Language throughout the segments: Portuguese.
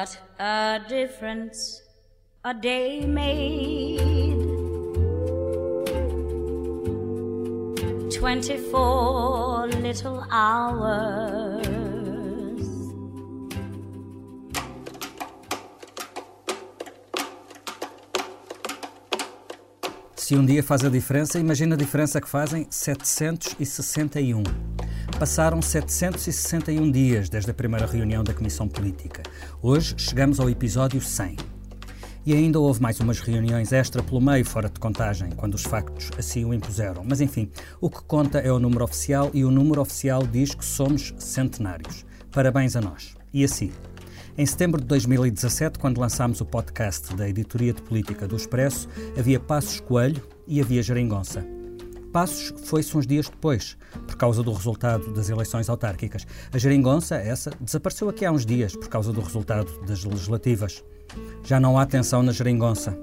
What a difference a day made. 24 little hours. Se um dia faz a diferença, imagina a diferença que fazem 761. Passaram 761 dias desde a primeira reunião da Comissão Política. Hoje chegamos ao episódio 100. E ainda houve mais umas reuniões extra pelo meio, fora de contagem, quando os factos assim o impuseram. Mas enfim, o que conta é o número oficial e o número oficial diz que somos centenários. Parabéns a nós. E assim. Em setembro de 2017, quando lançámos o podcast da Editoria de Política do Expresso, havia Passos Coelho e havia Geringonça. Passos foi-se uns dias depois, por causa do resultado das eleições autárquicas. A geringonça, essa, desapareceu aqui há uns dias, por causa do resultado das legislativas. Já não há tensão na geringonça.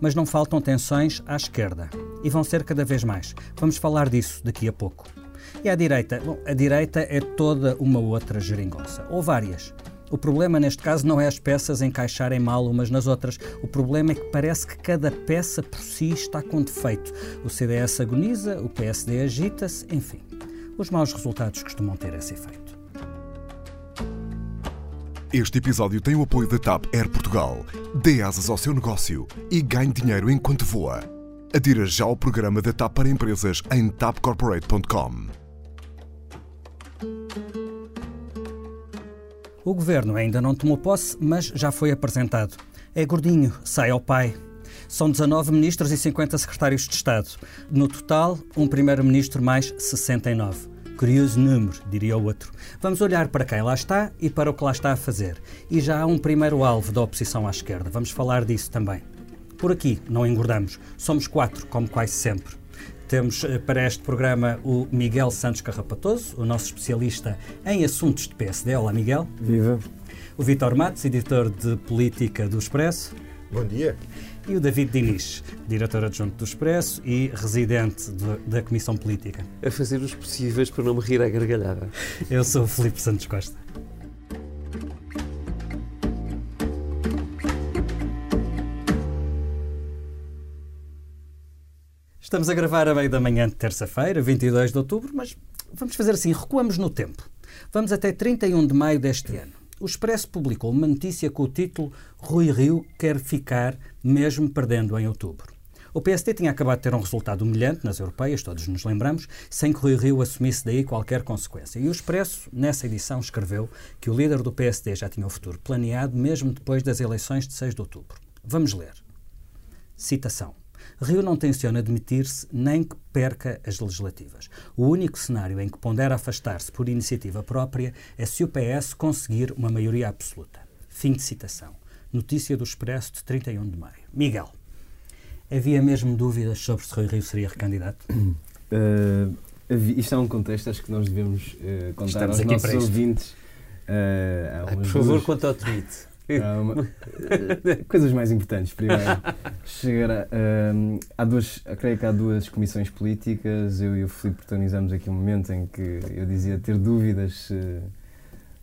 Mas não faltam tensões à esquerda. E vão ser cada vez mais. Vamos falar disso daqui a pouco. E à direita? Bom, a direita é toda uma outra geringonça. Ou várias. O problema neste caso não é as peças encaixarem mal umas nas outras. O problema é que parece que cada peça por si está com defeito. O CDS agoniza, o PSD agita-se, enfim. Os maus resultados costumam ter esse efeito. Este episódio tem o apoio da TAP Air Portugal. Dê asas ao seu negócio e ganhe dinheiro enquanto voa. Adira já ao programa da TAP para empresas em tapcorporate.com. O governo ainda não tomou posse, mas já foi apresentado. É gordinho, sai ao pai. São 19 ministros e 50 secretários de Estado. No total, um primeiro-ministro mais 69. Curioso número, diria o outro. Vamos olhar para quem lá está e para o que lá está a fazer. E já há um primeiro alvo da oposição à esquerda. Vamos falar disso também. Por aqui, não engordamos. Somos quatro, como quase sempre. Temos eh, para este programa o Miguel Santos Carrapatoso, o nosso especialista em assuntos de PSD. Olá, Miguel. Viva. O Vitor Matos, editor de Política do Expresso. Bom dia. E o David Diniz, diretor adjunto do Expresso e residente de, da Comissão Política. A fazer os possíveis para não me rir à gargalhada. Eu sou o Filipe Santos Costa. Estamos a gravar a meio da manhã de terça-feira, 22 de outubro, mas vamos fazer assim, recuamos no tempo. Vamos até 31 de maio deste ano. O Expresso publicou uma notícia com o título Rui Rio quer ficar mesmo perdendo em outubro. O PSD tinha acabado de ter um resultado humilhante nas europeias, todos nos lembramos, sem que Rui Rio assumisse daí qualquer consequência. E o Expresso, nessa edição, escreveu que o líder do PSD já tinha o futuro planeado mesmo depois das eleições de 6 de outubro. Vamos ler. Citação. Rio não tenciona demitir-se nem que perca as legislativas. O único cenário em que pondera afastar-se por iniciativa própria é se o PS conseguir uma maioria absoluta. Fim de citação. Notícia do Expresso de 31 de maio. Miguel, havia mesmo dúvidas sobre se Rui Rio seria recandidato? Uh, isto é um contexto, acho que nós devemos uh, contar Estamos aos nossos ouvintes. Uh, Ai, por favor, duas... quanto ao tweet. Uma, coisas mais importantes. Primeiro, chegar a, um, há duas, creio que há duas comissões políticas. Eu e o Filipe protagonizamos aqui um momento em que eu dizia ter dúvidas se,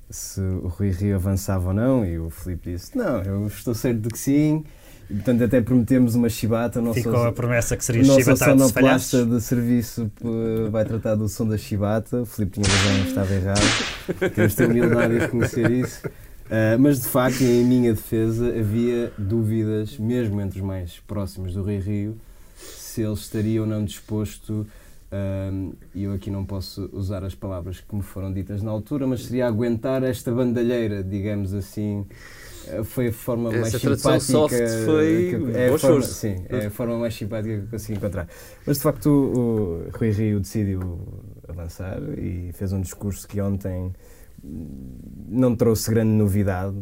se o Rui Rio avançava ou não, e o Filipe disse: Não, eu estou certo de que sim. E, portanto, até prometemos uma chibata. Ficou sou, a promessa que seria o chibatado nosso sonoplasta de serviço vai tratar do som da chibata. O Filipe tinha razão, estava errado. Temos de ter humildade de reconhecer isso. Uh, mas de facto, em minha defesa, havia dúvidas, mesmo entre os mais próximos do Rio Rio, se ele estaria ou não disposto, e eu aqui não posso usar as palavras que me foram ditas na altura, mas seria aguentar esta bandalheira, digamos assim. Uh, foi a forma Essa mais simpática. soft foi que, é, a forma, sim, é a forma mais simpática que eu consegui encontrar. Mas de facto, o, o Rui Rio decidiu avançar e fez um discurso que ontem não trouxe grande novidade.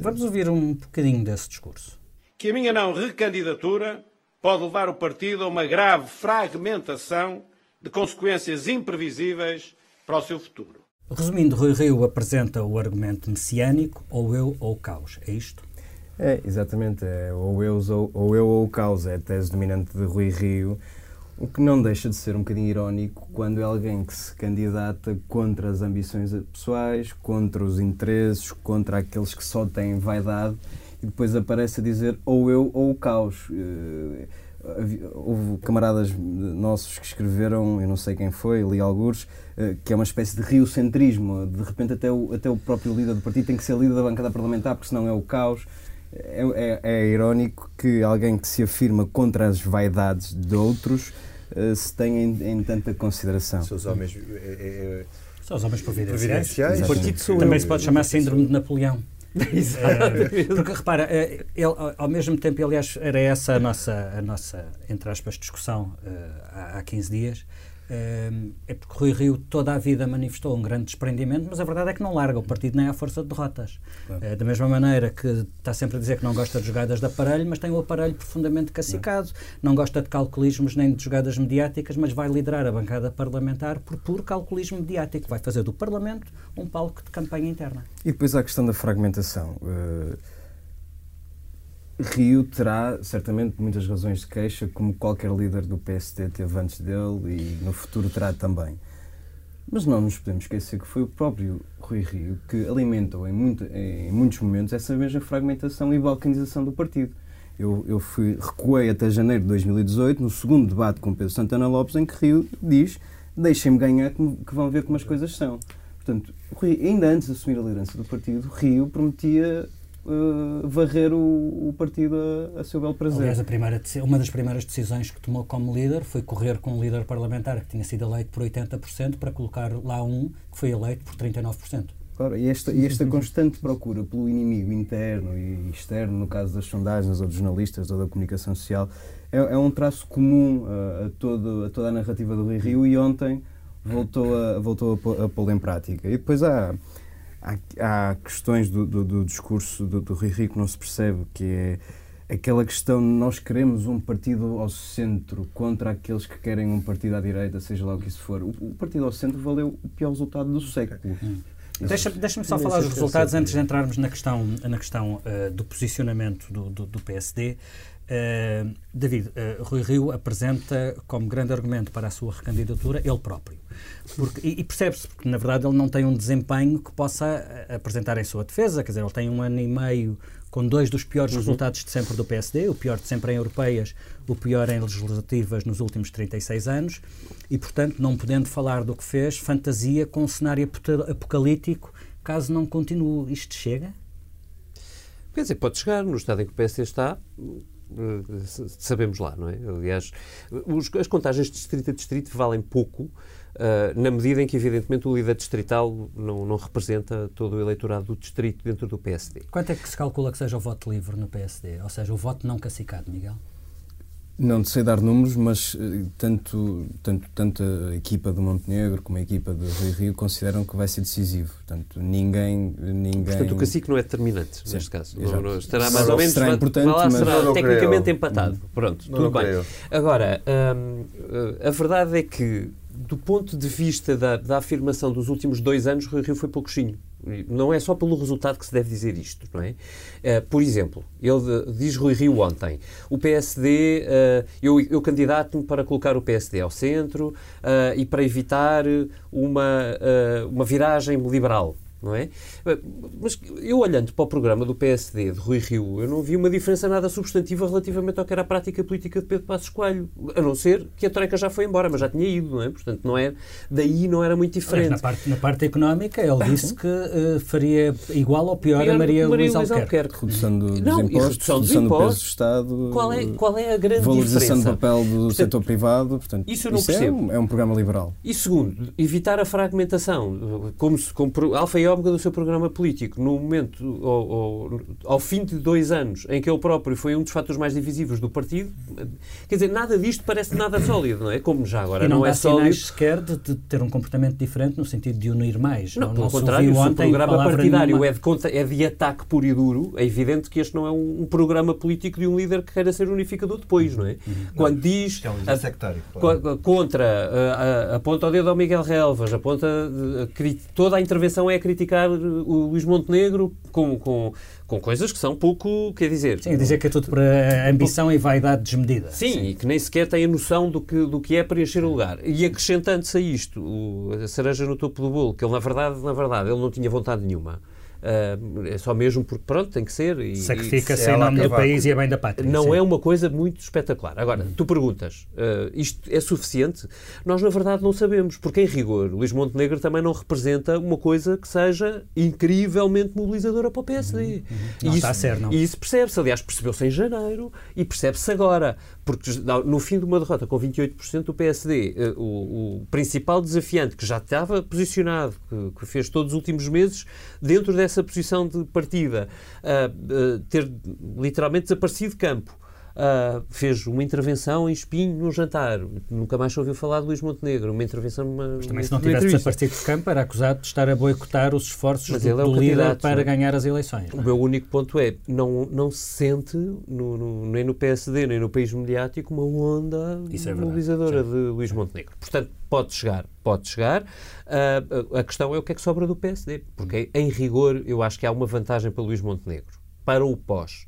Vamos ouvir um bocadinho desse discurso. Que a minha não recandidatura pode levar o partido a uma grave fragmentação de consequências imprevisíveis para o seu futuro. Resumindo, Rui Rio apresenta o argumento messiânico, ou eu ou caos. É isto? É, exatamente. É, ou, eu, ou, ou eu ou o caos. É a tese dominante de Rui Rio. O que não deixa de ser um bocadinho irónico quando é alguém que se candidata contra as ambições pessoais, contra os interesses, contra aqueles que só têm vaidade e depois aparece a dizer ou eu ou o caos. Eh, houve camaradas nossos que escreveram, eu não sei quem foi, li alguns, eh, que é uma espécie de riocentrismo. De repente, até o, até o próprio líder do partido tem que ser líder da bancada parlamentar, porque senão é o caos. É, é, é irónico que alguém que se afirma contra as vaidades de outros uh, se tenha em, em, tanta consideração. São os homens. É, é, São os homens providenciais. providenciais. Também se pode chamar síndrome de Napoleão. Exatamente. porque repara, ele, ao mesmo tempo, aliás, era essa a nossa, a nossa entre aspas, discussão uh, há 15 dias é porque Rui Rio toda a vida manifestou um grande desprendimento, mas a verdade é que não larga o partido nem à força de derrotas. Claro. É, da mesma maneira que está sempre a dizer que não gosta de jogadas de aparelho, mas tem o aparelho profundamente cacicado. Não, não gosta de calculismos nem de jogadas mediáticas, mas vai liderar a bancada parlamentar por puro calculismo mediático. Vai fazer do Parlamento um palco de campanha interna. E depois há a questão da fragmentação. Uh Rio terá certamente muitas razões de queixa, como qualquer líder do PSD teve antes dele e no futuro terá também. Mas não nos podemos esquecer que foi o próprio Rui Rio que alimentou em, muito, em muitos momentos essa mesma fragmentação e balcanização do partido. Eu, eu fui, recuei até janeiro de 2018, no segundo debate com Pedro Santana Lopes, em que Rio diz: Deixem-me ganhar, que vão ver como as coisas são. Portanto, Rui, ainda antes de assumir a liderança do partido, Rio prometia uh, varrer o, o partido a, a, seu belo prazer. Aliás, primeira, uma das primeiras decisões que tomou como líder foi correr com um líder parlamentar que tinha sido eleito por 80% para colocar lá um que foi eleito por 39%. Claro, e esta, e esta constante procura pelo inimigo interno e externo, no caso das sondagens ou dos jornalistas ou da comunicação social, é, é um traço comum a, a, todo, a toda a narrativa do Rui Rio e ontem voltou a, voltou a, a pô-lo em prática. E depois há há, há questões do, do, do discurso do, do Rui que não se percebe, que é aquela questão nós queremos um partido ao centro contra aqueles que querem um partido à direita, seja lá o que isso for. O, o partido ao centro valeu o pior resultado do século. Deixa-me deixa só falar dos resultados antes de entrarmos na questão, na questão uh, do posicionamento do, do, do PSD. Uh, David, uh, Rui Rio apresenta como grande argumento para a sua recandidatura ele próprio. Porque, e, e percebe-se, porque na verdade ele não tem um desempenho que possa uh, apresentar em sua defesa, quer dizer, ele tem um ano e meio com dois dos piores uhum. resultados de sempre do PSD, o pior de sempre em europeias, o pior em legislativas nos últimos 36 anos, e portanto, não podendo falar do que fez, fantasia com um cenário apocalíptico caso não continue. Isto chega? Quer dizer, pode chegar, no estado em que o PSD está, sabemos lá, não é? Aliás, os, as contagens de distrito a distrito valem pouco, uh, na medida em que, evidentemente, o líder distrital não, não, representa todo o eleitorado do distrito dentro do PSD. Quanto é que se calcula que seja o voto livre no PSD? Ou seja, o voto não cacicado, Miguel? Não sei dar números, mas eh, tanto, tanto, tanto a equipa do Montenegro como a equipa do Rio Rio consideram que vai ser decisivo. Portanto, ninguém. ninguém... Portanto, o cacique não é determinante Sim, neste caso. Não, não, estará mais ou menos. Será importante, lá, mas... será tecnicamente creio. empatado. Pronto, tudo bem. Creio. Agora, hum, a verdade é que, do ponto de vista da, da afirmação dos últimos dois anos, o Rio Rio foi pouquinho. Não é só pelo resultado que se deve dizer isto, não é? Uh, por exemplo, ele diz Rui Rio ontem, o PSD, uh, eh, eu, eu candidato-me para colocar o PSD ao centro uh, e para evitar uma, uma viragem liberal não é? Mas eu olhando para o programa do PSD de Rui Rio, eu não vi uma diferença nada substantiva relativamente ao que era a prática política de Pedro Passos Coelho, a não ser que a Troika já foi embora, mas já tinha ido, não é? Portanto, não é, daí não era muito diferente. na, parte, na parte económica, ele disse que uh, faria igual ou pior, pior a Maria, Maria Luísa Alquerque. Alquerque. Redução dos não, impostos, redução dos redução impostos, do peso do Estado, qual é, qual é a grande valorização diferença? do papel do portanto, setor privado, portanto, isso eu não isso percebo. É um, é um programa liberal. E segundo, evitar a fragmentação, como, se, como alfa e ômega do seu programa político, no momento, ao, ao, ao, fim de dois anos, em que ele próprio foi um dos fatores mais divisivos do partido, quer dizer, nada disto parece nada sólido, não é? Como já agora e não, não é sólido. sequer de, de, ter um comportamento diferente no sentido de unir mais. Não, não pelo não contrário, o programa partidário é de, é de ataque puro e duro, é evidente que este não é um, um, programa político de um líder que queira ser unificador depois, não é? Uhum. Quando diz. É um a, sectário, claro. Contra, aponta o dedo ao Miguel Relvas, aponta. A, toda a intervenção é a crítica criticar o Luís Montenegro com, com, com coisas que são pouco, quer dizer... Sim, dizer que é tudo para ambição e vaidade desmedida. Sim, Sim, e que nem sequer tem a noção do que, do que é preencher o lugar. E acrescentando-se a isto, o, a cereja no topo do bolo, que ele, na verdade, na verdade, ele não tinha vontade nenhuma. Uh, é só mesmo porque, pronto, tem que ser. Sacrifica-se em nome do país e a bem da pátria. Não sim. é uma coisa muito espetacular. Agora, tu perguntas, uh, isto é suficiente? Nós, na verdade, não sabemos, porque, em rigor, Luís Montenegro também não representa uma coisa que seja incrivelmente mobilizadora para o PSD. Uhum, uhum. Não isso, está a ser, não. E isso percebe-se, aliás, percebeu-se em janeiro e percebe-se agora, porque no fim de uma derrota com 28% do PSD, uh, o, o, principal desafiante, que já estava posicionado, que, que fez todos os últimos meses, dentro dessa essa posição de partida, uh, uh, ter literalmente desaparecido de campo. Uh, fez uma intervenção em Espinho num jantar. Nunca mais ouviu falar de Luís Montenegro. Uma intervenção numa. Mas também, se não tivesse desaparecido de campo, era acusado de estar a boicotar os esforços Mas do, é do líder para ganhar as eleições. O meu único ponto é: não, não se sente, no, no, nem no PSD, nem no país mediático, uma onda é mobilizadora de Luís Montenegro. Portanto, pode chegar, pode chegar. Uh, a questão é o que é que sobra do PSD. Porque, em rigor, eu acho que há uma vantagem para Luís Montenegro. Para o pós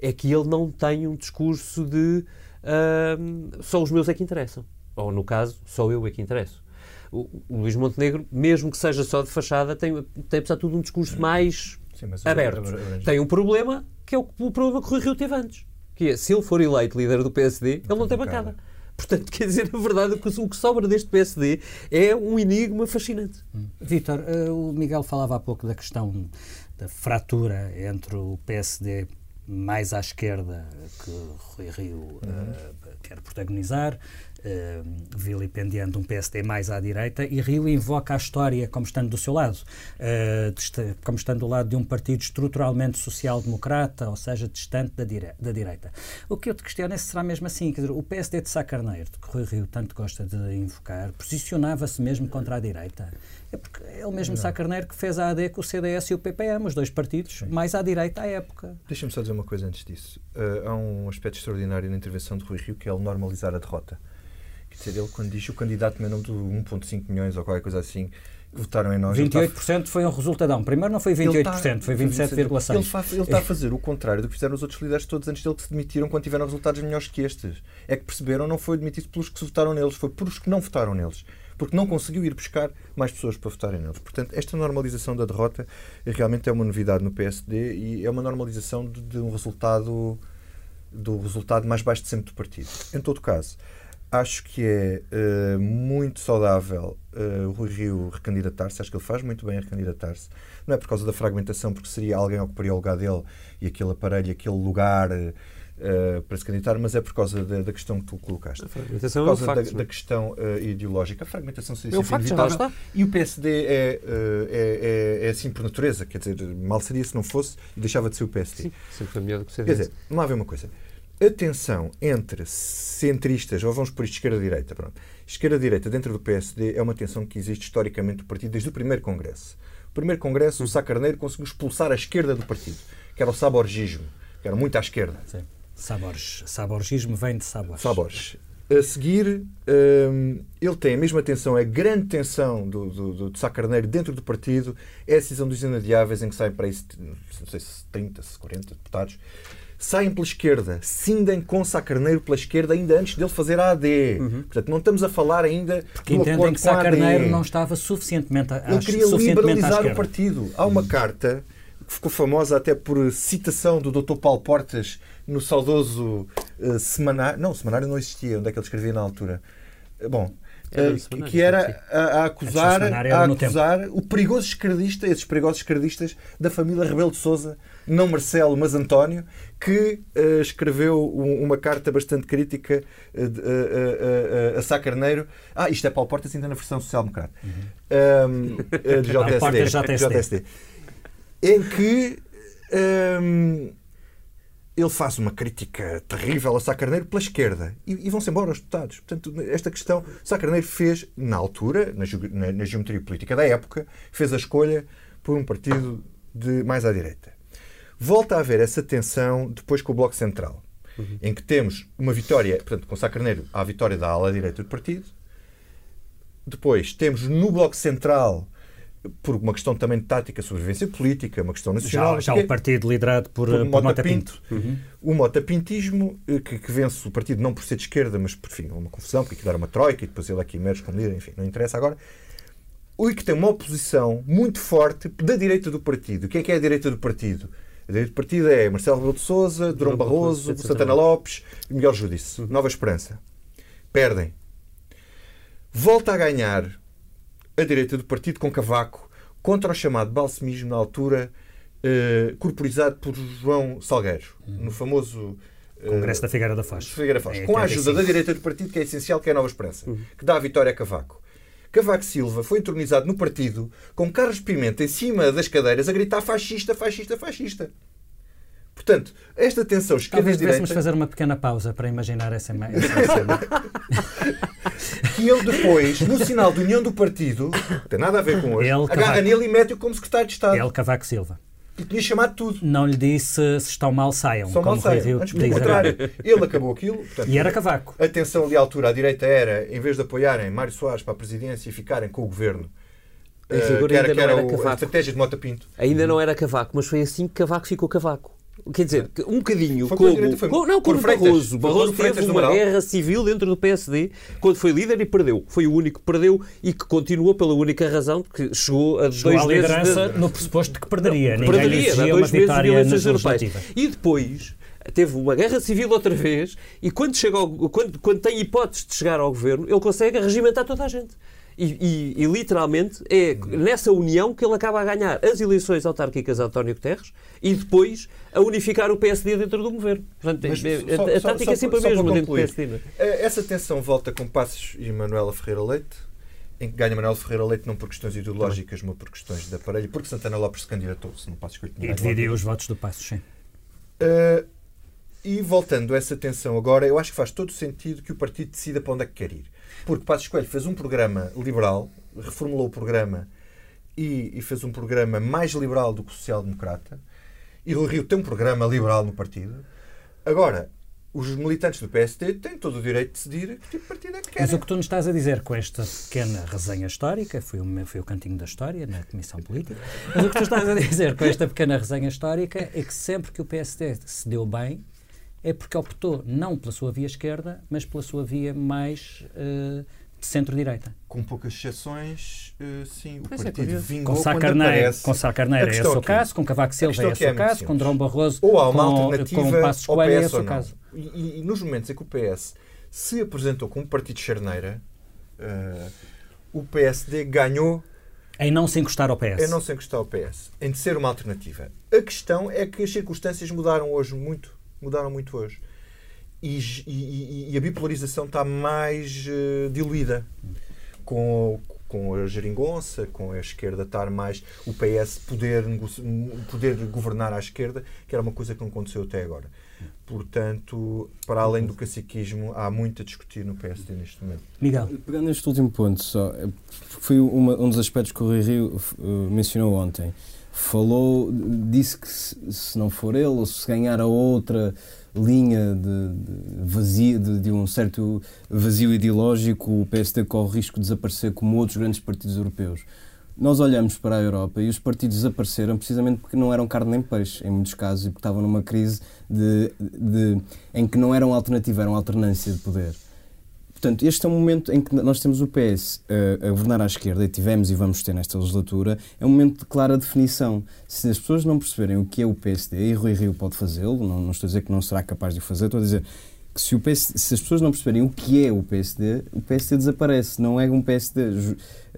é que ele não tem um discurso de uh, só os meus é que interessam. Ou, no caso, só eu é que interesso. O, o Luís Montenegro, mesmo que seja só de fachada, tem, tem apesar de tudo, um discurso mais Sim, aberto. Tem um problema, que é o, o problema que o Rui Rio teve antes. Que é, se ele for eleito líder do PSD, não ele não tem bancada. Portanto, quer dizer, na verdade, o que sobra deste PSD é um enigma fascinante. Hum. Vítor, uh, o Miguel falava há pouco da questão da fratura entre o PSD mais à esquerda que Rui Rio uhum. uh, quer protagonizar, uh, vilipendiando um PSD mais à direita, e Rio invoca a história como estando do seu lado, uh, como estando do lado de um partido estruturalmente social-democrata, ou seja, distante da, dire da direita. O que eu te questiono é se será mesmo assim, quer dizer, o PSD de Sá Carneiro, que Rui Rio tanto gosta de invocar, posicionava-se mesmo contra a direita? É porque é o mesmo Sá Carneiro que fez a AD com o CDS e o PPM, os dois partidos Sim. mais à direita à época. Deixa-me só dizer uma coisa antes disso. Uh, há um aspecto extraordinário na intervenção de Rui Rio que é ele normalizar a derrota. Dizer, ele quando diz o candidato meu nome de 1.5 milhões ou qualquer coisa assim, que votaram em nós. 28% está... foi um resultadão. Primeiro não foi 28%, está... foi 27,6%. Ele, fa... ele está a fazer o contrário do que fizeram os outros líderes todos antes dele que se demitiram quando tiveram resultados melhores que estes. É que perceberam, não foi demitido pelos que se votaram neles, foi por os que não votaram neles porque não conseguiu ir buscar mais pessoas para votarem neles. Portanto, esta normalização da derrota realmente é uma novidade no PSD e é uma normalização de, de um resultado do resultado mais baixo de sempre do partido. Em todo caso, acho que é uh, muito saudável uh, o Rui Rio recandidatar-se. Acho que ele faz muito bem a recandidatar-se. Não é por causa da fragmentação, porque seria alguém ocuparia o lugar dele e aquele aparelho, aquele lugar. Uh, para se candidatar, mas é por causa da, da questão que tu colocaste. A fragmentação por causa é um facto, da, da, questão ideológica. A fragmentação seria é um facto, inevitável. E o PSD é, é, é, é, assim por natureza, quer dizer, mal seria se não fosse e deixava de ser o PSD. Sim, sempre melhor do que ser Quer dizer, vamos lá ver uma coisa. A tensão entre centristas, ou vamos por isto esquerda-direita, pronto. Esquerda-direita dentro do PSD é uma tensão que existe historicamente do partido desde o primeiro congresso. O primeiro congresso, o Sá Carneiro conseguiu expulsar a esquerda do partido, que era o saborgismo, que era muito à esquerda. Sim. Sabores. Saborgismo vem de sabores. Sabores. A seguir, um, ele tem a mesma tensão, a grande tensão do, do, do, Sá Carneiro dentro do partido, é a decisão dos inadiáveis, em que saem para aí, não sei se 30, se 40 deputados, saem pela esquerda, cindem com Sá Carneiro pela esquerda ainda antes dele fazer a AD. Uhum. Portanto, não estamos a falar ainda Porque do entendem que Sá Carneiro não estava suficientemente a Ele queria liberalizar o partido. Há uma uhum. carta que ficou famosa até por citação do Dr. Paulo Portas no saudoso uh, semanário. Não, o semanário não existia, onde é que ele escrevia na altura? Eh, bom, uh, que era a, a acusar, a acusar o perigoso esquerdista, esses perigosos esquerdistas da família Rebelo de Souza, não Marcelo, mas António, que uh, escreveu um, uma carta bastante crítica uh, a Sá Carneiro. Ah, isto é Paulo Portas ainda na versão social-democrata. Uhum. Um, de JSD. JSD. Em que um, ele faz uma crítica terrível a Sá Carneiro pela esquerda e, e vão-se embora os deputados. Portanto, esta questão, Sá Carneiro fez, na altura, na, na, na, geometria política da época, fez a escolha por um partido de mais à direita. Volta a haver essa tensão depois com o Bloco Central, uhum. em que temos uma vitória, portanto, com Sá Carneiro, a vitória da ala direita do partido. Depois temos no Bloco Central por uma questão também de tática, sobrevivência política, uma questão nacional. Já, já o partido liderado por, por, por Mota Pinto. Pinto. Uhum. O Mota Pintismo, eh, que, que, vence o partido não por ser de esquerda, mas por fim, uma confusão, porque aquilo era uma troika e depois ele aqui emerge como líder, enfim, não interessa agora. O que tem uma oposição muito forte da direita do partido. O que é que é a direita do partido? A direita do partido é Marcelo Rebelo de Sousa, Durão Barroso, Santana Lopes e Miguel Judice. Uhum. Nova Esperança. Perdem. Volta a ganhar a direita do partido com Cavaco contra o chamado balsemismo na altura eh, corporizado por João Salgueiro, uhum. no famoso eh, Congresso da Figueira da Foz. Figueira Foz. É, com a ajuda da direita do partido, que é essencial, que é a Nova Esperança, uhum. que dá a vitória a Cavaco. Cavaco Silva foi entronizado no partido com Carlos Pimenta em cima das cadeiras a gritar fascista, fascista, fascista. Portanto, esta tensão esquerda-direita... Talvez fazer uma pequena pausa para imaginar essa, cena. que ele depois, no sinal de união do partido, não tem nada a ver com hoje, ele, agarra Cavaco... nele e mete-o como secretário de Estado. Ele, Cavaco Silva. E tinha chamado tudo. Não lhe disse se estão mal, saiam. São mal, saiam. Antes, pelo contrário, ele acabou aquilo. Portanto, e era Cavaco. A tensão ali à altura, à direita era, em vez de apoiarem Mário Soares para a presidência e ficarem com o governo, uh, que era, que era, era o, a estratégia de Mota Pinto. Ainda não era Cavaco, mas foi assim que Cavaco ficou Cavaco. Quer dizer, um bocadinho foi como, foi, como. Não, como Barroso. Barroso teve uma guerra civil dentro do PSD quando foi líder e perdeu. Foi o único que perdeu e que continuou pela única razão que chegou a chegou dois à liderança de... no pressuposto de que perderia. Não, perderia, há dois meses de eleições europeias. E depois teve uma guerra civil outra vez e quando, chega ao, quando, quando tem hipótese de chegar ao governo, ele consegue regimentar toda a gente. E, e, e, literalmente é nessa união que ele acaba a ganhar as eleições autárquicas a António Guterres e depois a unificar o PSD dentro do governo. Portanto, Mas, é, só, a, a tática é sempre a mesma dentro do PSD. É? Eh, essa tensão volta com Passos e Manuela Ferreira Leite, em que ganha Manuela Ferreira Leite não por questões ideológicas, mas por questões de aparelho, porque Santana Lopes se candidatou-se no Passos E dividiu os votos do Passos, sim. Uh, e voltando a essa tensão agora, eu acho que faz todo sentido que o partido decida para onde é que quer ir. Porque Passos Coelho fez um programa liberal, reformulou o programa e, e fez um programa mais liberal do que o social-democrata. E o Rio tem um programa liberal no partido. Agora, os militantes do PSD têm todo o direito de decidir que tipo de partido é que querem. Mas o que tu nos estás a dizer com esta pequena resenha histórica, foi o, foi o cantinho da história na Comissão Política, mas o que tu estás a dizer com esta pequena resenha histórica é que sempre que o PSD se deu bem, é porque optou não pela sua via esquerda, mas pela sua via mais uh, de centro-direita. Com poucas exceções, uh, sim, o mas é partido é vingou com Sá Carneiro, com Sá Carneiro é o caso, com Cavaco Silva é o seu caso, com Drão Barroso ou há uma com, alternativa com Passos Coelho é o seu caso. E, e, nos momentos em que o PS se apresentou como partido de charneira, uh, o PSD ganhou em não se encostar ao PS. Em não se encostar ao PS. Em de ser uma alternativa. A questão é que as circunstâncias mudaram hoje muito mudaram muito hoje. E, e, e a bipolarização está mais uh, diluída. Com, com a geringonça, com a esquerda estar mais. o PS poder, poder governar à esquerda, que era uma coisa que não aconteceu até agora. Portanto, para além do caciquismo, há muito a discutir no PSD neste momento. Miguel. Pegando neste último ponto, só, é, foi uma, um dos aspectos que o Rui Rio uh, mencionou ontem falou, disse que se, se, não for ele, ou se ganhar a outra linha de, de vazio, de, de, um certo vazio ideológico, o PSD corre o risco de desaparecer como outros grandes partidos europeus. Nós olhamos para a Europa e os partidos desapareceram precisamente porque não eram carne nem peixe, em muitos casos, e porque estavam numa crise de, em que não eram alternativa, eram alternância de poder. Portanto, este é um momento em que nós temos o PS a, a, governar à esquerda, e tivemos e vamos ter nesta legislatura, é um momento de clara definição. Se as pessoas não perceberem o que é o PSD, e Rui Rio pode fazê-lo, não, não, estou a dizer que não será capaz de o fazer, estou a dizer que se, o PSD, se as pessoas não perceberem o que é o PSD, o PSD desaparece. Não é um PSD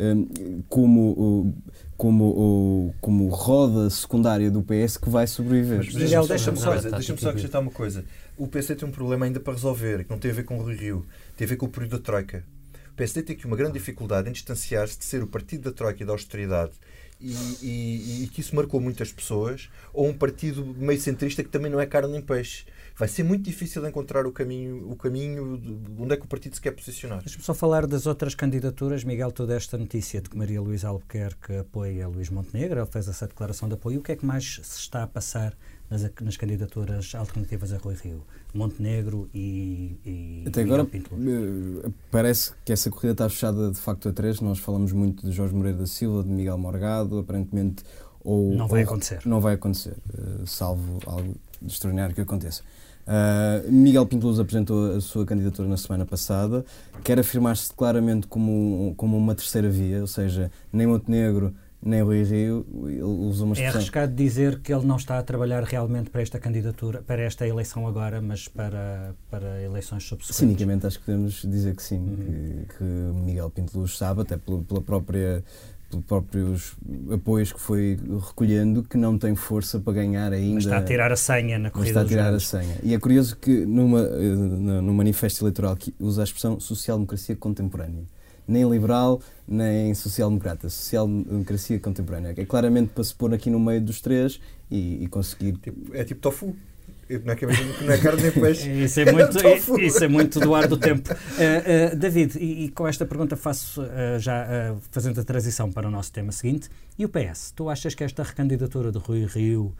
um, como, como, como roda secundária do PS que vai sobreviver. Miguel, deixa-me só, deixa só acrescentar uma coisa. O PSD tem um problema ainda para resolver, que não tem a ver com o Rui Rio tem a ver com o período da Troika. O PSD tem aqui uma grande dificuldade em distanciar-se de ser o partido da Troika e da austeridade e, e, e, que isso marcou muitas pessoas, ou um partido meio centrista que também não é carne nem peixe. Vai ser muito difícil encontrar o caminho, o caminho de onde é que o partido se quer posicionar. Deixa-me só falar das outras candidaturas. Miguel, toda esta notícia de que Maria Luísa Albuquerque apoia Luís Montenegro, ele fez essa declaração de apoio. O que é que mais se está a passar nas, nas candidaturas alternativas a Rui Rio? Montenegro e, e Até agora eh, parece que essa corrida está fechada de facto a três. Nós falamos muito de Jorge Moreira da Silva, de Miguel Morgado, aparentemente ou não vai ou, acontecer. Não vai acontecer, uh, salvo algo extraordinário que aconteça. Uh, Miguel Pinteluz apresentou a sua candidatura na semana passada, quer afirmar-se claramente como, como uma terceira via, ou seja, nem Montenegro nem Rui Rio, ele usa uma é expressão... É arriscado dizer que ele não está a trabalhar realmente para esta candidatura, para esta eleição agora, mas para, para eleições subsequentes. Cinicamente acho que podemos dizer que sim, uhum. que, que, Miguel Pinteluz sabe, até pela, pela própria pelos próprios apoios que foi recolhendo, que não tem força para ganhar ainda. Mas está a tirar a senha na corrida Está a tirar a senha. E é curioso que numa, eh, no manifesto eleitoral que usa a expressão social-democracia contemporânea. Nem liberal, nem social-democrata. Social-democracia contemporânea. É claramente para se pôr aqui no meio dos três e, e conseguir... Tipo, é tipo tofu. Não é, que é, não é carne nem peixe. isso, é muito, é isso é muito do ar do tempo. Uh, uh, David, e, e, com esta pergunta faço uh, já fazendo a transição para o nosso tema seguinte. E o PS? Tu achas que esta recandidatura de Rui Rio,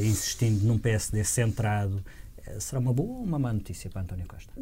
insistindo num PSD centrado, será uma boa ou uma má notícia para António Costa?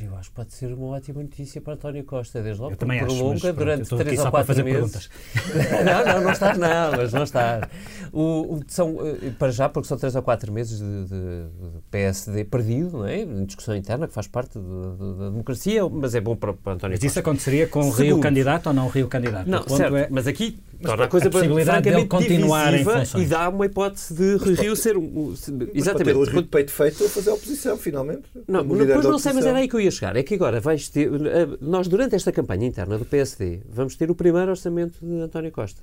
Eu acho que pode ser uma ótima notícia para António Costa, desde logo. Eu também acho, mas, durante pronto, três ou quatro meses. não, não, não estás não, mas não estás. O, o, são, eh, para já, porque são três ou quatro meses de, de, de PSD perdido, não é? Em discussão interna, que faz parte de, da democracia, mas é bom para, para António mas Costa. isso aconteceria com o Rio candidato ou não o Rio candidato? Não, certo, é... mas aqui mas torna a coisa a possibilidade de continuar em funções. e dá uma hipótese de Rio, Rio ser um... Exatamente. Mas o Rio de peito feito a fazer a oposição, finalmente. Não, depois não sei, mas era aí que eu ia chegar. É que agora vais ter. Eh, nós, durante esta campanha interna do PSD, vamos ter o primeiro orçamento de António Costa.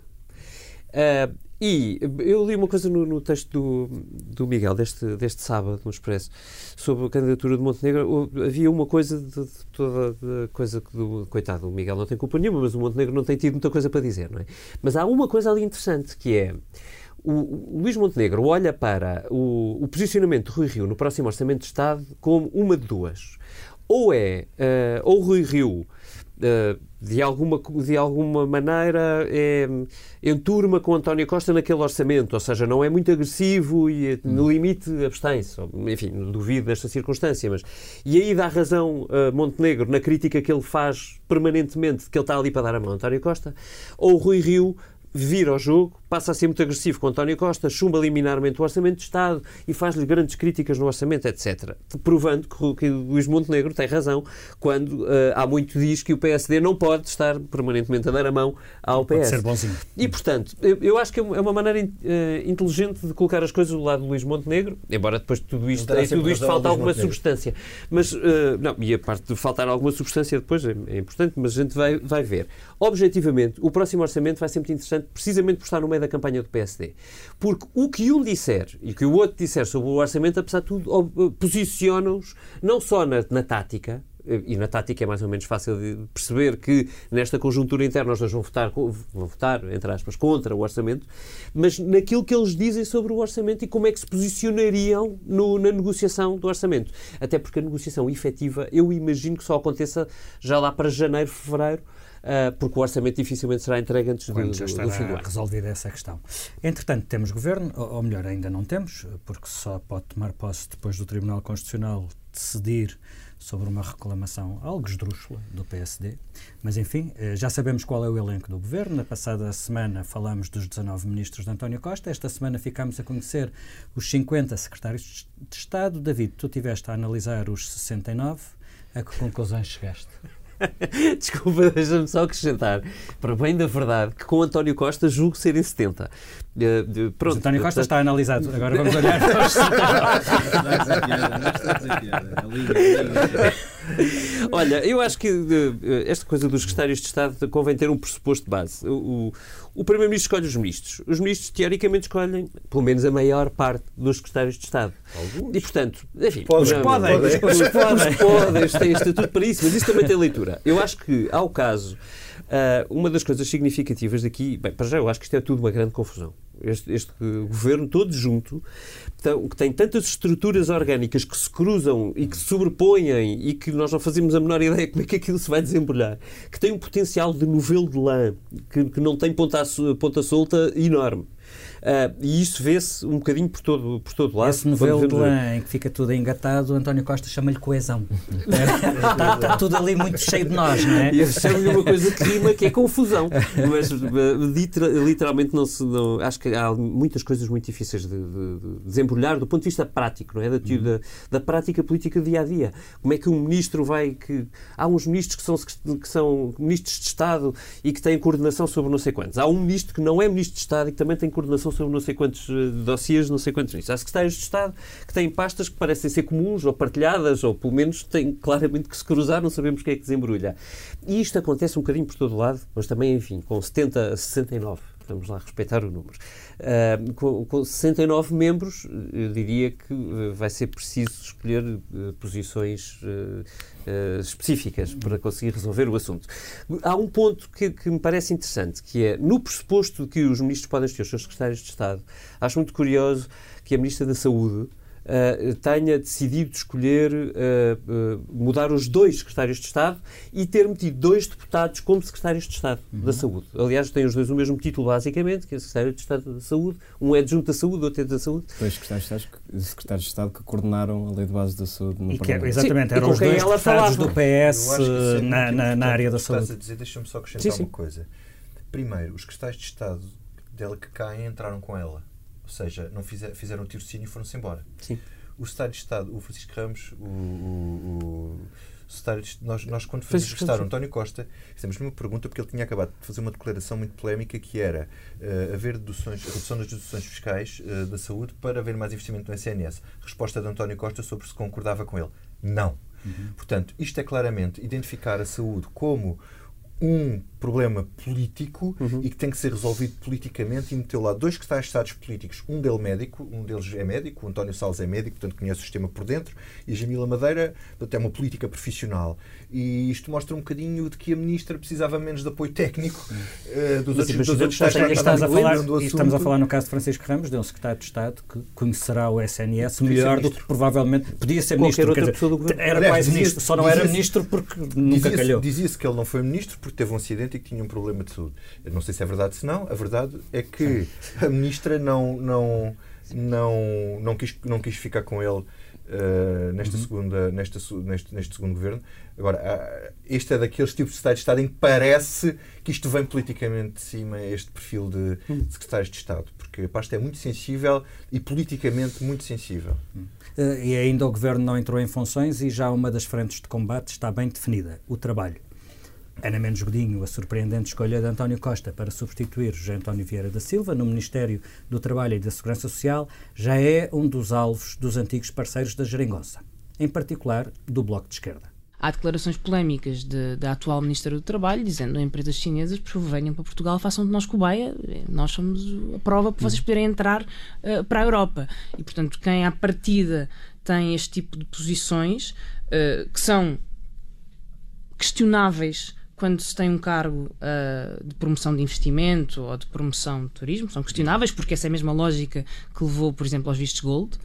Uh, e eu li uma coisa no, no, texto do, do Miguel, deste, deste sábado, no Expresso, sobre a candidatura de Montenegro. Havia uma coisa de, de toda a coisa que, do, coitado, o Miguel não tem culpa nenhuma, mas o Montenegro não tem tido muita coisa para dizer, não é? Mas há uma coisa ali interessante que é o, Luís Montenegro olha para o, o, posicionamento de Rui Rio no próximo Orçamento de Estado como uma de duas. Ou é, uh, ou Rui Rio, de, alguma, de alguma maneira, é, enturma com António Costa naquele orçamento, ou seja, não é muito agressivo e no limite abstém-se. Enfim, duvido desta circunstância, mas. E aí dá razão uh, Montenegro na crítica que ele faz permanentemente de que ele está ali para dar a mão a António Costa, ou Rui Rio vira ao jogo, passa a ser muito agressivo com António Costa, chumba liminarmente o Orçamento de Estado e faz-lhe grandes críticas no Orçamento, etc. Provando que, que Luís Montenegro tem razão quando uh, há muito diz que o PSD não pode estar permanentemente a dar a mão ao PS. Pode ser bonzinho. E, portanto, eu, eu acho que é uma maneira uh, inteligente de colocar as coisas do lado de Luís Montenegro, embora depois de tudo isto, em tudo isto falta alguma Montenegro. substância. Mas, uh, não, e a parte de faltar alguma substância depois é, é importante, mas a gente vai, vai ver. Objetivamente, o próximo orçamento vai ser muito interessante precisamente por estar no meio da campanha do PSD. Porque o que um disser e o que o outro disser sobre o orçamento, apesar de tudo, posicionam-nos não só na, na tática, e na tática é mais ou menos fácil de perceber que nesta conjuntura interna os dois vão votar, vão votar, entre aspas, contra o orçamento, mas naquilo que eles dizem sobre o orçamento e como é que se posicionariam no, na negociação do orçamento. Até porque a negociação efetiva, eu imagino que só aconteça já lá para janeiro, fevereiro, porque o orçamento dificilmente será entregue antes do, do, fim do ano. resolvida essa questão. Entretanto, temos governo, ou, melhor, ainda não temos, porque só pode tomar posse depois do Tribunal Constitucional decidir sobre uma reclamação algo esdrúxula do PSD. Mas, enfim, eh, já sabemos qual é o elenco do governo. Na passada semana falamos dos 19 ministros de António Costa. Esta semana ficámos a conhecer os 50 secretários de Estado. David, tu tiveste a analisar os 69. A que conclusões chegaste? Desculpa, deixa-me só acrescentar, para bem da verdade, que com António Costa julgo ser em 70. Uh, pronto, António Costa está analisado. Agora vamos olhar para os Olha, eu acho que uh, esta coisa dos secretários de Estado convém ter um pressuposto de base. O, o Primeiro-Ministro escolhe os ministros. Os ministros, teoricamente, escolhem, pelo menos, a maior parte dos secretários de Estado. Alguns. E, portanto, enfim... Podem. Os podem. Os podem. podem. têm estatuto para isso, mas isso também tem leitura. Eu acho que, ao caso, uh, uma das coisas significativas daqui... Bem, para já, eu acho que isto é tudo uma grande confusão. Este, este governo todo junto, que tem tantas estruturas orgânicas que se cruzam e que se sobrepõem e que nós não fazemos a menor ideia como é que aquilo se vai desembrulhar, que tem um potencial de novelo de lã, que, que não tem ponta, ponta solta enorme. Uh, e isso vê-se um bocadinho por todo, por todo lado. Esse novelo de lã em que fica tudo engatado, António Costa chama-lhe coesão. está, está, tudo ali muito cheio de nós, não é? E chama-lhe uma coisa que rima, que é confusão. Mas literalmente não se. Não, acho que há muitas coisas muito difíceis de, de, de desembrulhar do ponto de vista prático, não é? Da, da, da, prática política dia a dia. Como é que um ministro vai. Que, há uns ministros que são, que são ministros de Estado e que têm coordenação sobre não sei quantos. Há um ministro que não é ministro de Estado e que também tem coordenação sobre não sei quantos eh, dossiês, não sei quantos ministros. Há secretários de Estado que têm pastas que parecem ser comuns ou partilhadas ou pelo menos têm claramente que se cruzar, não sabemos quem é que desembrulha. E isto acontece um bocadinho por todo lado, mas também, enfim, com 70 a 69 vamos lá respeitar o número. Uh, com, com 69 membros, eu diria que uh, vai ser preciso escolher uh, posições específicas para conseguir resolver o assunto. Há um ponto que, que, me parece interessante, que é, no pressuposto que os ministros podem ter os seus secretários de Estado, acho muito curioso que a Ministra da Saúde uh, tenha decidido escolher uh, mudar os dois secretários de Estado e ter metido dois deputados como secretários de Estado uhum. da Saúde. Aliás, têm os dois o mesmo título, basicamente, que é secretário de Estado da Saúde. Um é adjunto da Saúde, outro é da Saúde. Dois secretários de Estado, secretários de Estado que coordenaram a lei de base da saúde no e que, é, Exatamente, sim, eram os dois deputados do PS é na, na, na, área da saúde. Deixa-me só acrescentar sim, sim. uma coisa. Primeiro, os secretários de Estado dela que caem entraram com ela. Ou seja, não fizer, fizeram o tirocínio e foram-se embora. Sim. O secretário de Estado, o Francisco Ramos, o, o, o secretário de, nós, nós, quando fomos entrevistar o António Costa, fizemos uma pergunta porque ele tinha acabado de fazer uma declaração muito polémica que era uh, haver deduções, redução das deduções fiscais uh, da saúde para haver mais investimento no SNS. Resposta de António Costa sobre se concordava com ele. Não. Uhum. Portanto, isto é claramente identificar a saúde como um problema político uhum. e que tem que ser resolvido politicamente e meteu lá dois que secretários de Estados políticos, um deles médico, um deles é médico, o António Salles é médico, portanto conhece o sistema por dentro, e a Jamila Madeira portanto, é uma política profissional. E isto mostra um bocadinho de que a ministra precisava menos de apoio técnico uh, dos, outros, dos outros estás a falar, Estamos a falar no caso de Francisco Ramos, de um secretário de Estado que conhecerá o SNS melhor do que provavelmente podia ser ministro. Outra dizer, do era quase ministro, só não era ministro porque nunca calhou. Dizia-se que ele não foi ministro porque teve um acidente que tinha um problema de saúde. Eu não sei se é verdade se não. A verdade é que a ministra não, não, não, não, quis, não quis ficar com ele Uh, nesta uhum. segunda, nesta, neste, neste segundo governo. Agora, uh, este é daqueles tipos de Estado de Estado em que parece que isto vem politicamente de cima, este perfil de, uhum. de secretários de Estado, porque a pasta é muito sensível e politicamente muito sensível. Uh, e ainda o governo não entrou em funções e já uma das frentes de combate está bem definida: o trabalho. Ana Mendes Godinho, a surpreendente escolha de António Costa para substituir José António Vieira da Silva no Ministério do Trabalho e da Segurança Social, já é um dos alvos dos antigos parceiros da Geringonça, em particular do Bloco de Esquerda. Há declarações polémicas de, da atual Ministra do Trabalho dizendo a empresas chinesas, por favor, venham para Portugal, façam de nós cobaia, nós somos a prova para vocês poderem entrar uh, para a Europa. E, portanto, quem à partida tem este tipo de posições, uh, que são questionáveis quando se tem um cargo uh, de promoção de investimento ou de promoção de turismo, são questionáveis, porque essa é a mesma lógica que levou, por exemplo, aos vistos gold,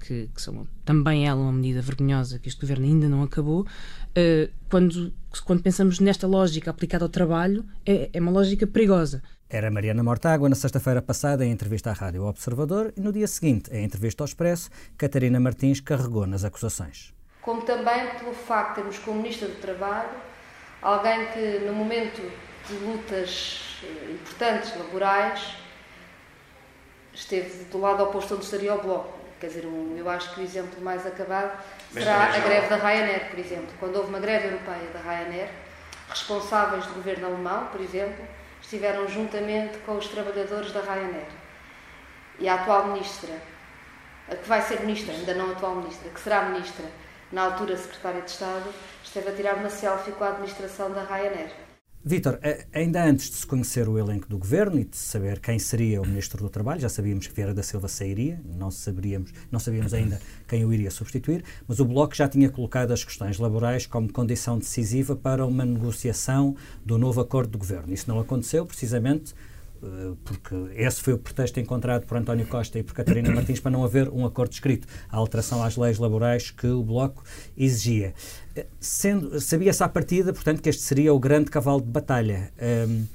que, que são também ela uma medida vergonhosa que este governo ainda não acabou. Uh, quando, quando pensamos nesta lógica aplicada ao trabalho, é, é uma lógica perigosa. Era Mariana Mortágua na sexta-feira passada em entrevista à Rádio Observador e no dia seguinte, em entrevista ao Expresso, Catarina Martins carregou nas acusações. Como também pelo facto de termos como Ministra do Trabalho alguém que, no momento de lutas eh, importantes, laborais, esteve do lado oposto onde estaria o Bloco. Quer dizer, eu acho que o exemplo mais acabado será a greve da Ryanair, por exemplo. Quando houve uma greve europeia da Ryanair, responsáveis do governo alemão, por exemplo, estiveram juntamente com os trabalhadores da Ryanair. E a atual ministra, a que vai ser ministra, ainda não a atual ministra, que será ministra, na altura secretária de Estado, esteve a tirar uma selfie com a administração da Ryanair. Vítor, ainda antes de se conhecer o elenco do governo e de saber quem seria o Ministro do Trabalho, já sabíamos que Vieira da Silva sairia, não sabíamos, não sabíamos ainda quem o iria substituir, mas o Bloco já tinha colocado as questões laborais como condição decisiva para uma negociação do novo acordo de governo. Isso não aconteceu, precisamente eh, porque esse foi o pretexto encontrado por António Costa e por Catarina Martins para não haver um acordo escrito, a alteração às leis laborais que o Bloco exigia. Eh, sabia-se à partida, portanto, que este seria o grande cavalo de batalha. Um, ehm,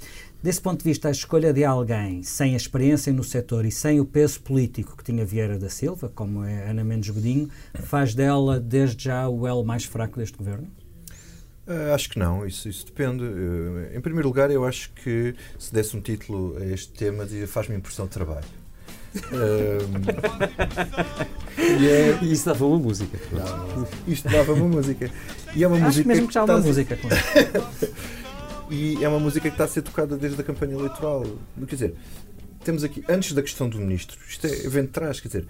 Desse ponto de vista, a escolha de alguém sem a experiência no setor e sem o peso político que tinha Vieira da Silva, como é Ana Mendes Godinho, faz dela, desde já, o elo mais fraco deste governo? Uh, acho que não, isso, isso depende. Uh, em primeiro lugar, eu acho que se desse um título a este tema, faz-me impressão de trabalho. Uh, e é... Isso dava uma música. Não, isto dava uma música. E é uma acho música mesmo que já há uma está... música. e é uma música que está a ser tocada desde a campanha eleitoral. Quer dizer, temos aqui, antes da questão do ministro, isto é, vem de trás, quer dizer,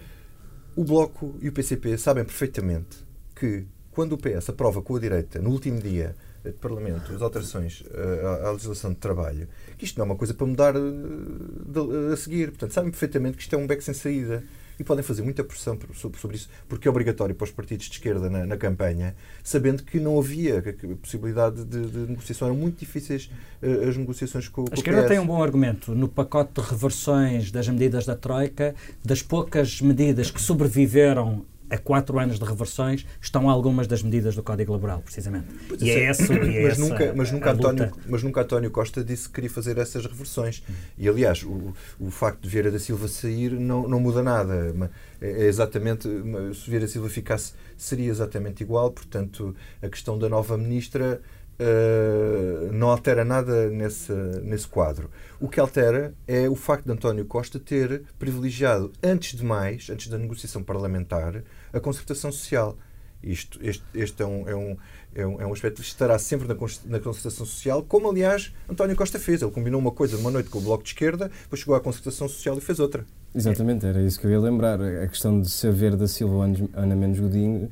o Bloco e o PCP sabem perfeitamente que quando o PS aprova com a direita, no último dia de Parlamento, as alterações uh, à, legislação de trabalho, que isto não é uma coisa para mudar uh, a seguir. Portanto, sabem perfeitamente que isto é um beco sem saída e podem fazer muita pressão sobre, isso, porque é obrigatório para os partidos de esquerda na, na campanha, sabendo que não havia possibilidade de, de, negociação. Eram muito difíceis uh, as negociações com, com A esquerda tem um bom argumento. No pacote de reversões das medidas da Troika, das poucas medidas que sobreviveram a quatro anos de reversões estão algumas das medidas do Código Laboral, precisamente. E é, é essa, é mas, nunca, mas, nunca António, mas nunca António Costa disse que queria fazer essas reversões. E, aliás, o, o facto de Vieira da Silva sair não, não muda nada. É, é exatamente, se Vieira da Silva ficasse, seria exatamente igual. Portanto, a questão da nova ministra Uh, não altera nada nesse, nesse quadro. O que altera é o facto de António Costa ter privilegiado, antes de mais, antes da negociação parlamentar, a concertação social. Isto, este, este é, um, é, um, é, um, é um aspecto que estará sempre na, na concertação social, como aliás António Costa fez. Ele combinou uma coisa uma noite com o Bloco de Esquerda, depois chegou à concertação social e fez outra. Exatamente, era isso que eu ia lembrar. A questão de saber da Silva Ana Menos Godinho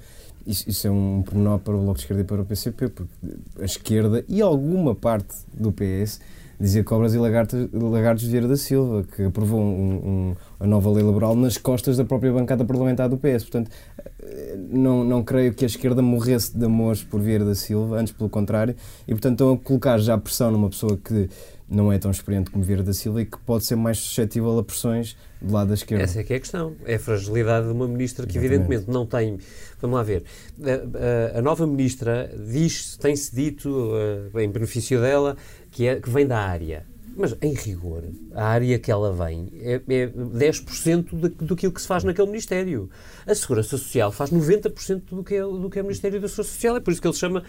isso, isso, é um pormenor para o Bloco de Esquerda e para o PCP, porque a esquerda e alguma parte do PS dizia cobras e lagartos, lagartos de Vieira da Silva, que aprovou um, um, a nova lei laboral nas costas da própria bancada parlamentar do PS. Portanto, não, não creio que a esquerda morresse de amores por Vieira da Silva, antes pelo contrário, e portanto estão a colocar já pressão numa pessoa que não é tão experiente como Vieira da Silva e que pode ser mais suscetível a pressões do lado da esquerda. Essa é que é a questão. É a fragilidade de uma ministra que, Exatamente. evidentemente, não tem. Vamos lá ver. A, a, a nova ministra diz, tem-se dito, uh, em benefício dela, que, é, que vem da área. Mas, em rigor, a área que ela vem é, é 10% de, do que, que se faz naquele Ministério. A Segurança Social faz 90% do que, é, do que é o Ministério da Segurança Social. É por isso que ele se chama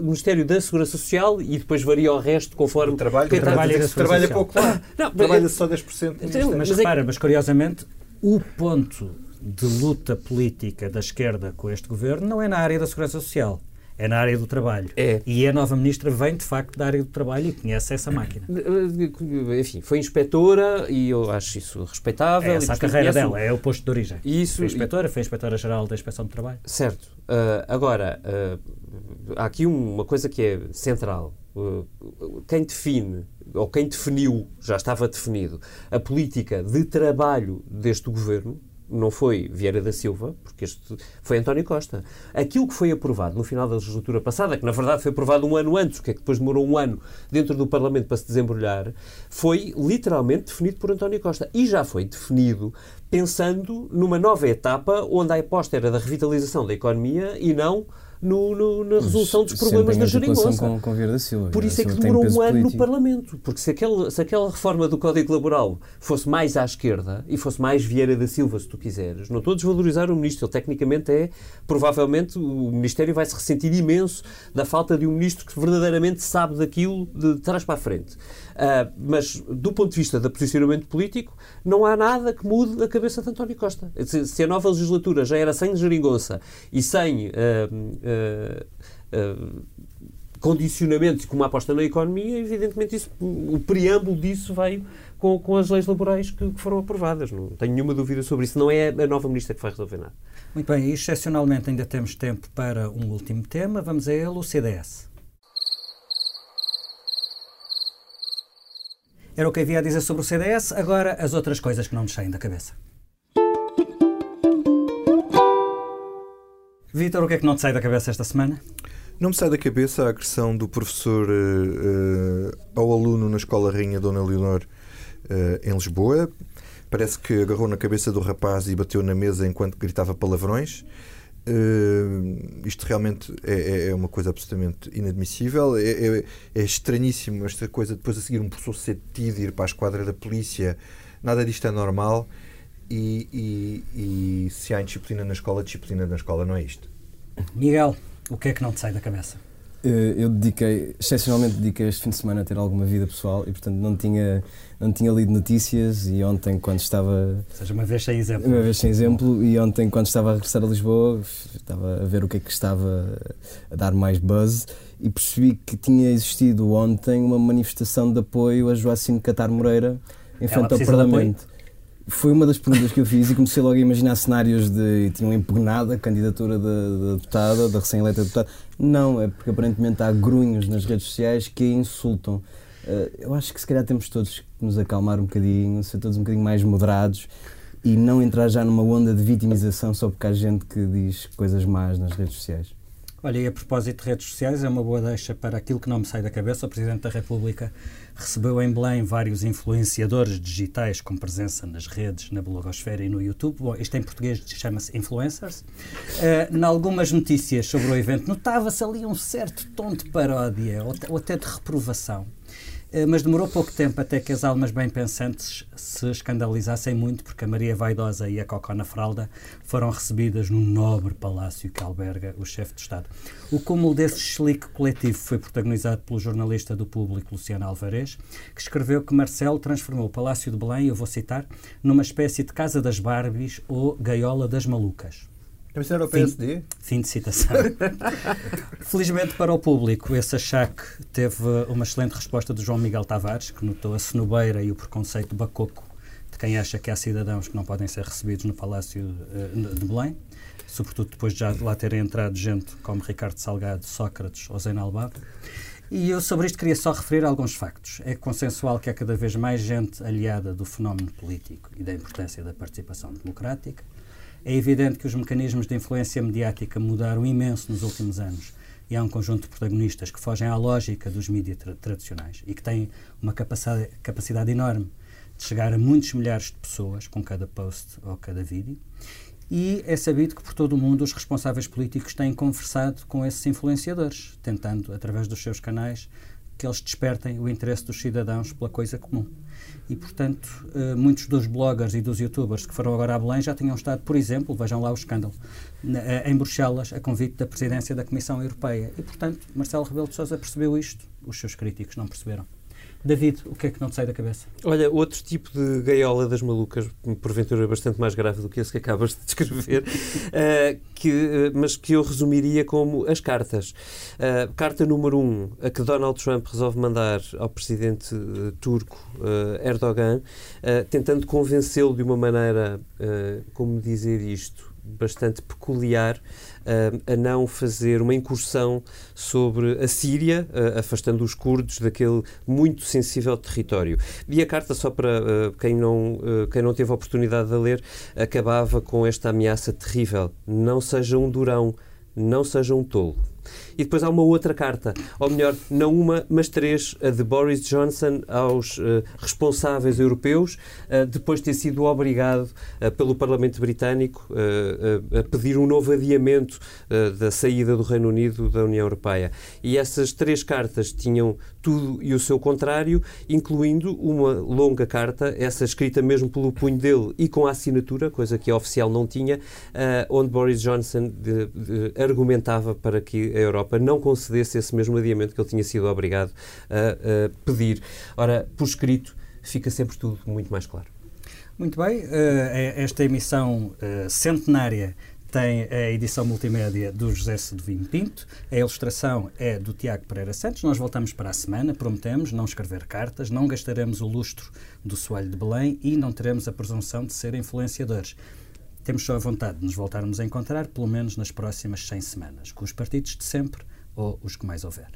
Ministério da Segurança Social e depois varia o resto conforme... O trabalho, quem trabalha, trabalha, trabalha pouco lá. Não, trabalha só 10%. Mas, mas repara, mas curiosamente, o ponto de luta política da esquerda com este governo não é na área da Segurança Social é na área do trabalho. É. E a nova ministra vem, de facto, da área do trabalho e conhece essa máquina. Enfim, foi inspetora e eu acho isso respeitável. É essa a carreira dela, é o posto de origem. Isso, foi inspetora, foi inspetora-geral da Inspeção de Trabalho. Certo. Uh, agora, uh, há aqui uma coisa que é central. Uh, quem define, ou quem definiu, já estava definido, a política de trabalho deste governo, não foi Vieira da Silva, porque este foi António Costa. Aquilo que foi aprovado no final da legislatura passada, que na verdade foi aprovado um ano antes, que é que depois demorou um ano dentro do Parlamento para se desembrulhar, foi literalmente definido por António Costa. E já foi definido pensando numa nova etapa onde a aposta era da revitalização da economia e não no, no, na resolução dos problemas da geringonça. Com, com Vieira da Silva. Por isso é que demorou um ano político. no Parlamento. Porque se aquela, se aquela reforma do Código Laboral fosse mais à esquerda e fosse mais Vieira da Silva, se tu quiseres, não estou a desvalorizar o Ministro. Ele tecnicamente é, provavelmente, o Ministério vai se ressentir imenso da falta de um Ministro que verdadeiramente sabe daquilo de trás para a frente. Uh, mas, do ponto de vista do posicionamento político, não há nada que mude a cabeça de António Costa. Se, se a nova legislatura já era sem geringonça e sem uh, uh, condicionamentos como a aposta na economia, evidentemente isso, o preâmbulo disso veio com, com as leis laborais que, que, foram aprovadas. Não tenho nenhuma dúvida sobre isso. Não é a nova ministra que vai resolver nada. Muito bem, e excepcionalmente ainda temos tempo para um último tema. Vamos a ele, o CDS. Era o que havia a dizer sobre o CDS, agora as outras coisas que não nos saem da cabeça. Vítor, o que é que não te sai da cabeça esta semana? Não me sai da cabeça a agressão do professor uh, ao aluno na Escola Rainha Dona Leonor uh, em Lisboa. Parece que agarrou na cabeça do rapaz e bateu na mesa enquanto gritava palavrões. Uh, isto realmente é, é, é, uma coisa absolutamente inadmissível. É, é, é, estranhíssimo esta coisa depois a seguir um professor ser detido, ir para a esquadra da polícia. Nada disto é normal. E, e, e se há indisciplina na escola, disciplina na escola não é isto. Miguel, o que é que não te sai da cabeça? Eh, eu dediquei, excepcionalmente dediquei este fim de semana a ter alguma vida pessoal e, portanto, não tinha, não tinha lido notícias e ontem, quando estava... Ou seja, uma vez sem exemplo. Uma vez sem exemplo e ontem, quando estava a regressar a Lisboa, estava a ver o que é que estava a dar mais buzz e percebi que tinha existido ontem uma manifestação de apoio a Joacine Catar Moreira em frente ao Parlamento. Foi uma das perguntas que eu fiz e comecei logo a imaginar cenários de. tinham impugnado a candidatura da, da deputada, da recém-eleita deputada. Não, é porque aparentemente há grunhos nas redes sociais que a insultam. Uh, eu acho que se calhar temos todos que nos acalmar um bocadinho, ser todos um bocadinho mais moderados e não entrar já numa onda de vitimização só porque há gente que diz coisas más nas redes sociais. Olha, e a propósito de redes sociais, é uma boa deixa para aquilo que não me sai da cabeça. O Presidente da República recebeu em Belém vários influenciadores digitais com presença nas redes, na blogosfera e no YouTube. Bom, isto em português chama-se influencers. Uh, em algumas notícias sobre o evento, notava-se ali um certo tom de paródia ou, ou até de reprovação. Eh, mas demorou pouco tempo até que as almas bem pensantes se escandalizassem muito porque a Maria Vaidosa e a Cocó na Fralda foram recebidas no nobre palácio que alberga o chefe de Estado. O cúmulo desse chilique coletivo foi protagonizado pelo jornalista do Público Luciano Alvarez, que escreveu que Marcelo transformou o Palácio de Belém, eu vou citar, numa espécie de Casa das Barbies ou Gaiola das Malucas. Também era o PSD? Fim, fim de citação. Felizmente para o público, esse achaque teve uma excelente resposta do João Miguel Tavares, que notou a cenobeira e o preconceito bacoco de quem acha que há cidadãos que não podem ser recebidos no Palácio uh, de Belém, sobretudo depois de já lá terem entrado gente como Ricardo Salgado, Sócrates ou Zena Albado. E eu sobre isto queria só referir alguns factos. É consensual que há cada vez mais gente aliada do fenómeno político e da importância da participação democrática. É evidente que os mecanismos de influência mediática mudaram imenso nos últimos anos e há um conjunto de protagonistas que fogem à lógica dos mídias tra tradicionais e que têm uma capacidade, capacidade enorme de chegar a muitos milhares de pessoas com cada post ou cada vídeo. E é sabido que por todo o mundo os responsáveis políticos têm conversado com esses influenciadores, tentando, através dos seus canais, que eles despertem o interesse dos cidadãos pela coisa comum e, portanto, uh, muitos dos bloggers e dos youtubers que foram agora a Belém já tinham estado, por exemplo, vejam lá o escândalo, uh, em Bruxelas, a convite da presidência da Comissão Europeia. E, portanto, Marcelo Rebelo de Sousa percebeu isto, os seus críticos não perceberam. David, o que é que não te sai da cabeça? Olha, outro tipo de gaiola das malucas, porventura bastante mais grave do que esse que acabas de descrever, uh, que, uh, mas que eu resumiria como as cartas. Uh, carta número um, a que Donald Trump resolve mandar ao presidente turco Erdogan, tentando convencê-lo de uma maneira, como dizer isto, bastante peculiar uh, a não fazer uma incursão sobre a Síria, uh, afastando os curdos daquele muito sensível território. E a carta, só para uh, quem, não, quem não teve a oportunidade de ler, acabava com esta ameaça terrível: não seja um durão, não seja um tolo. E depois há uma outra carta, ou melhor, não uma, mas três, a de Boris Johnson aos uh, responsáveis europeus, uh, depois de ter sido obrigado uh, pelo Parlamento Britânico a pedir um novo adiamento da saída do Reino Unido da União Europeia. E essas três cartas tinham tudo e o seu contrário, incluindo uma longa carta, essa escrita mesmo pelo punho dele e com a assinatura, coisa que a oficial não tinha, onde Boris Johnson de, de, argumentava para que Europa não concedesse esse mesmo adiamento que ele tinha sido obrigado a, a pedir. Ora, por escrito, fica sempre tudo muito mais claro. Muito bem, eh, esta emissão eh, centenária tem a edição multimédia do José Sedovinho Pinto, a ilustração é do Tiago Pereira Santos. Nós voltamos para a semana, prometemos não escrever cartas, não gastaremos o lustro do Soalho de Belém e não teremos a presunção de ser influenciadores. Temos só a vontade de nos voltarmos a encontrar, pelo menos nas próximas 100 semanas, com os partidos de sempre ou os que mais houver.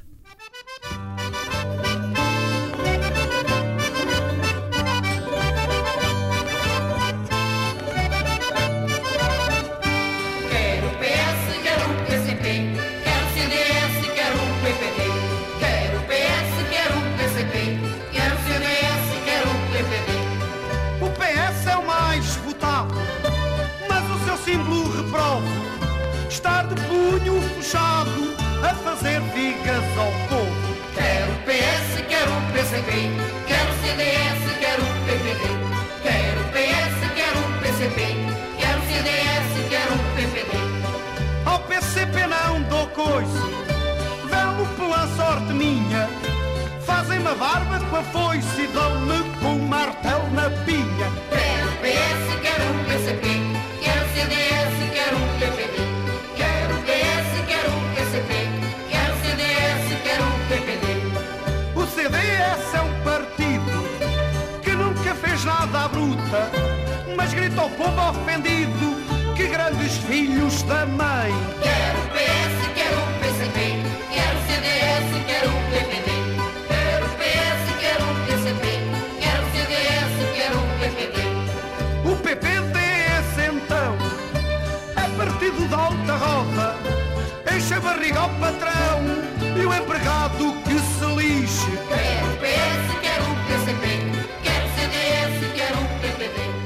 Estar de punho fechado a fazer vigas ao povo. Quero PS, quero PCP, quero CDS, quero PPD. Quero PS, quero PCP, quero CDS, quero PPD. Ao PCP não dou coice, velo pela sorte minha. Fazem-me a barba com a foice e dão-me com um martelo na pinha. Bruta, mas grita ao povo ofendido que grandes filhos da mãe. Quero PS, quero PCP, quero CDS, quero PPD. Quero PS, quero PCP, quero CDS, quero PPD. O PPDS então é partido da alta roda, enche a barriga ao patrão e o empregado que se lixe. Quero living.